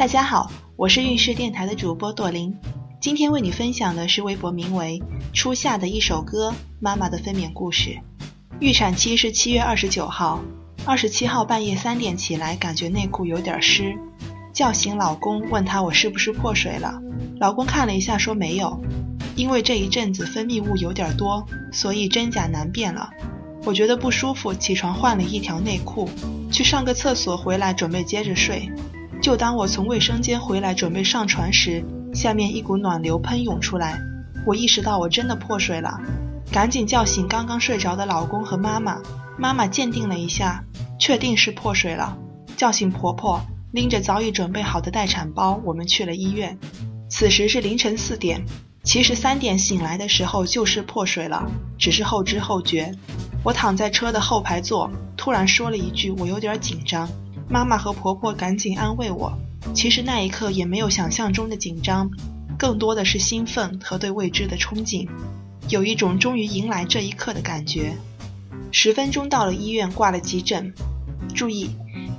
大家好，我是运势电台的主播朵琳，今天为你分享的是微博名为“初夏”的一首歌《妈妈的分娩故事》。预产期是七月二十九号，二十七号半夜三点起来，感觉内裤有点湿，叫醒老公，问他我是不是破水了。老公看了一下说没有，因为这一阵子分泌物有点多，所以真假难辨了。我觉得不舒服，起床换了一条内裤，去上个厕所，回来准备接着睡。就当我从卫生间回来准备上床时，下面一股暖流喷涌出来，我意识到我真的破水了，赶紧叫醒刚刚睡着的老公和妈妈。妈妈鉴定了一下，确定是破水了，叫醒婆婆，拎着早已准备好的待产包，我们去了医院。此时是凌晨四点，其实三点醒来的时候就是破水了，只是后知后觉。我躺在车的后排座，突然说了一句：“我有点紧张。”妈妈和婆婆赶紧安慰我，其实那一刻也没有想象中的紧张，更多的是兴奋和对未知的憧憬，有一种终于迎来这一刻的感觉。十分钟到了医院，挂了急诊。注意，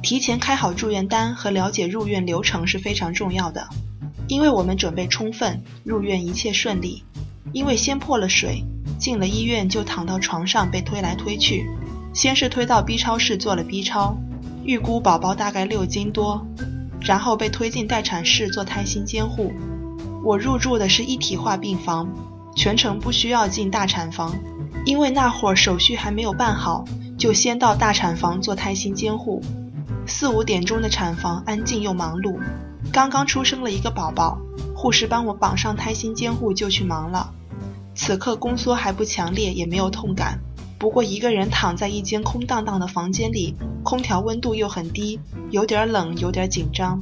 提前开好住院单和了解入院流程是非常重要的，因为我们准备充分，入院一切顺利。因为先破了水，进了医院就躺到床上被推来推去，先是推到 B 超室做了 B 超。预估宝宝大概六斤多，然后被推进待产室做胎心监护。我入住的是一体化病房，全程不需要进大产房，因为那会儿手续还没有办好，就先到大产房做胎心监护。四五点钟的产房安静又忙碌，刚刚出生了一个宝宝，护士帮我绑上胎心监护就去忙了。此刻宫缩还不强烈，也没有痛感。不过一个人躺在一间空荡荡的房间里，空调温度又很低，有点冷，有点紧张。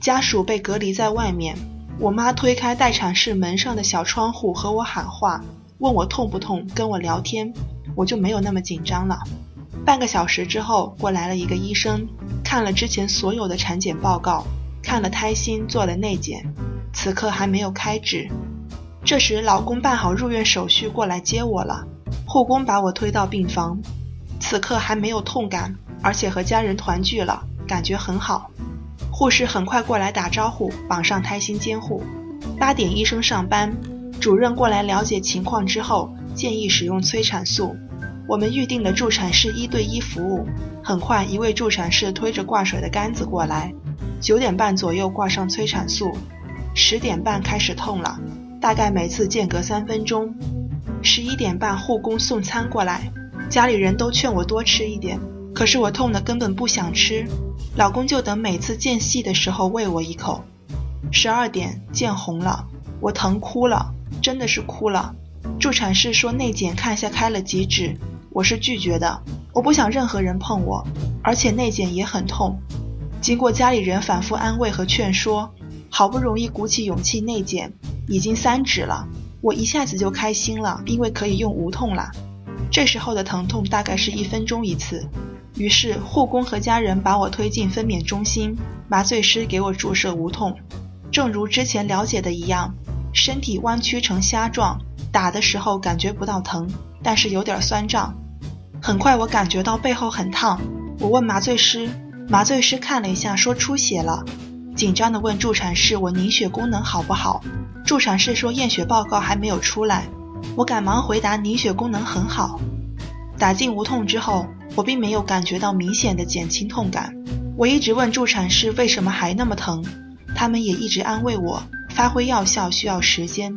家属被隔离在外面，我妈推开待产室门上的小窗户和我喊话，问我痛不痛，跟我聊天，我就没有那么紧张了。半个小时之后，过来了一个医生，看了之前所有的产检报告，看了胎心，做了内检，此刻还没有开指。这时，老公办好入院手续过来接我了。护工把我推到病房，此刻还没有痛感，而且和家人团聚了，感觉很好。护士很快过来打招呼，绑上胎心监护。八点医生上班，主任过来了解情况之后，建议使用催产素。我们预定了助产士一对一服务。很快，一位助产士推着挂水的杆子过来，九点半左右挂上催产素，十点半开始痛了，大概每次间隔三分钟。十一点半，护工送餐过来，家里人都劝我多吃一点，可是我痛的根本不想吃。老公就等每次间隙的时候喂我一口。十二点，见红了，我疼哭了，真的是哭了。助产士说内检看下开了几指，我是拒绝的，我不想任何人碰我，而且内检也很痛。经过家里人反复安慰和劝说，好不容易鼓起勇气内检，已经三指了。我一下子就开心了，因为可以用无痛了。这时候的疼痛大概是一分钟一次。于是护工和家人把我推进分娩中心，麻醉师给我注射无痛。正如之前了解的一样，身体弯曲成虾状，打的时候感觉不到疼，但是有点酸胀。很快我感觉到背后很烫，我问麻醉师，麻醉师看了一下说出血了，紧张地问助产士我凝血功能好不好？助产士说验血报告还没有出来，我赶忙回答凝血功能很好。打进无痛之后，我并没有感觉到明显的减轻痛感。我一直问助产士为什么还那么疼，他们也一直安慰我，发挥药效需要时间。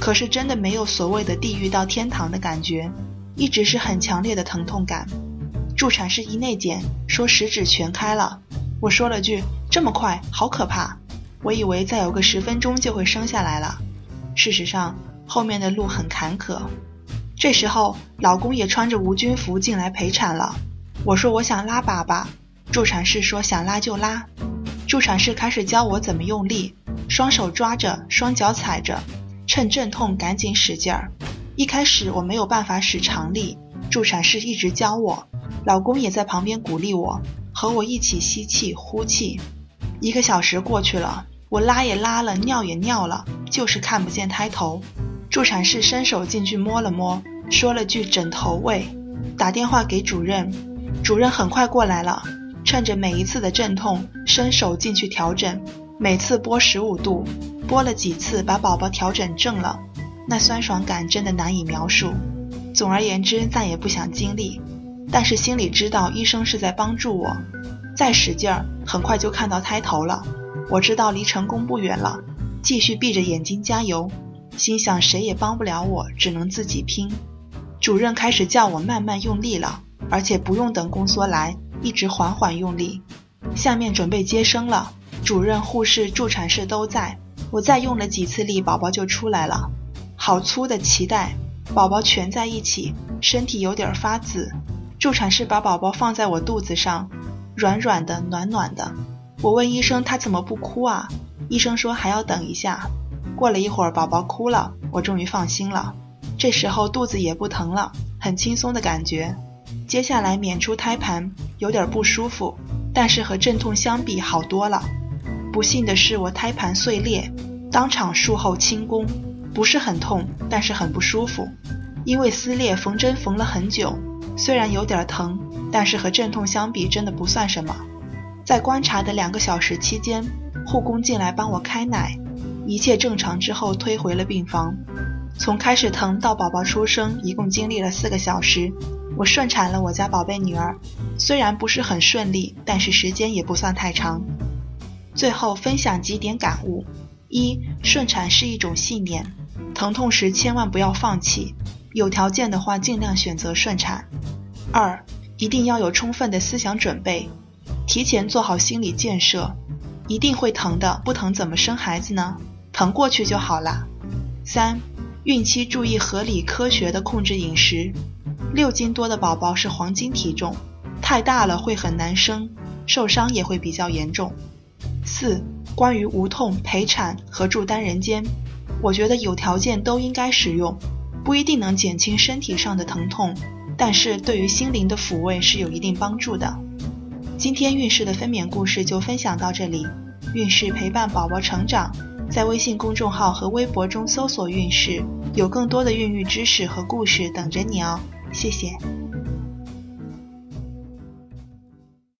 可是真的没有所谓的地狱到天堂的感觉，一直是很强烈的疼痛感。助产士一内检说十指全开了，我说了句这么快，好可怕。我以为再有个十分钟就会生下来了，事实上后面的路很坎坷。这时候老公也穿着无菌服进来陪产了。我说我想拉粑粑，助产士说想拉就拉。助产士开始教我怎么用力，双手抓着，双脚踩着，趁阵痛赶紧使劲儿。一开始我没有办法使长力，助产士一直教我，老公也在旁边鼓励我，和我一起吸气呼气。一个小时过去了。我拉也拉了，尿也尿了，就是看不见胎头。助产士伸手进去摸了摸，说了句“枕头位”，打电话给主任，主任很快过来了，趁着每一次的阵痛，伸手进去调整。每次拨十五度，拨了几次把宝宝调整正了，那酸爽感真的难以描述。总而言之，再也不想经历，但是心里知道医生是在帮助我。再使劲儿，很快就看到胎头了。我知道离成功不远了，继续闭着眼睛加油，心想谁也帮不了我，只能自己拼。主任开始叫我慢慢用力了，而且不用等宫缩来，一直缓缓用力。下面准备接生了，主任、护士、助产士都在。我再用了几次力，宝宝就出来了。好粗的脐带，宝宝蜷在一起，身体有点发紫。助产士把宝宝放在我肚子上。软软的，暖暖的。我问医生他怎么不哭啊？医生说还要等一下。过了一会儿，宝宝哭了，我终于放心了。这时候肚子也不疼了，很轻松的感觉。接下来娩出胎盘，有点不舒服，但是和阵痛相比好多了。不幸的是我胎盘碎裂，当场术后清宫，不是很痛，但是很不舒服，因为撕裂缝针缝了很久。虽然有点疼，但是和阵痛相比，真的不算什么。在观察的两个小时期间，护工进来帮我开奶，一切正常之后推回了病房。从开始疼到宝宝出生，一共经历了四个小时。我顺产了我家宝贝女儿，虽然不是很顺利，但是时间也不算太长。最后分享几点感悟：一、顺产是一种信念，疼痛时千万不要放弃。有条件的话，尽量选择顺产。二，一定要有充分的思想准备，提前做好心理建设，一定会疼的，不疼怎么生孩子呢？疼过去就好了。三，孕期注意合理科学的控制饮食。六斤多的宝宝是黄金体重，太大了会很难生，受伤也会比较严重。四，关于无痛陪产和住单人间，我觉得有条件都应该使用。不一定能减轻身体上的疼痛，但是对于心灵的抚慰是有一定帮助的。今天运势的分娩故事就分享到这里，运势陪伴宝宝成长，在微信公众号和微博中搜索“运势”，有更多的孕育知识和故事等着你哦。谢谢。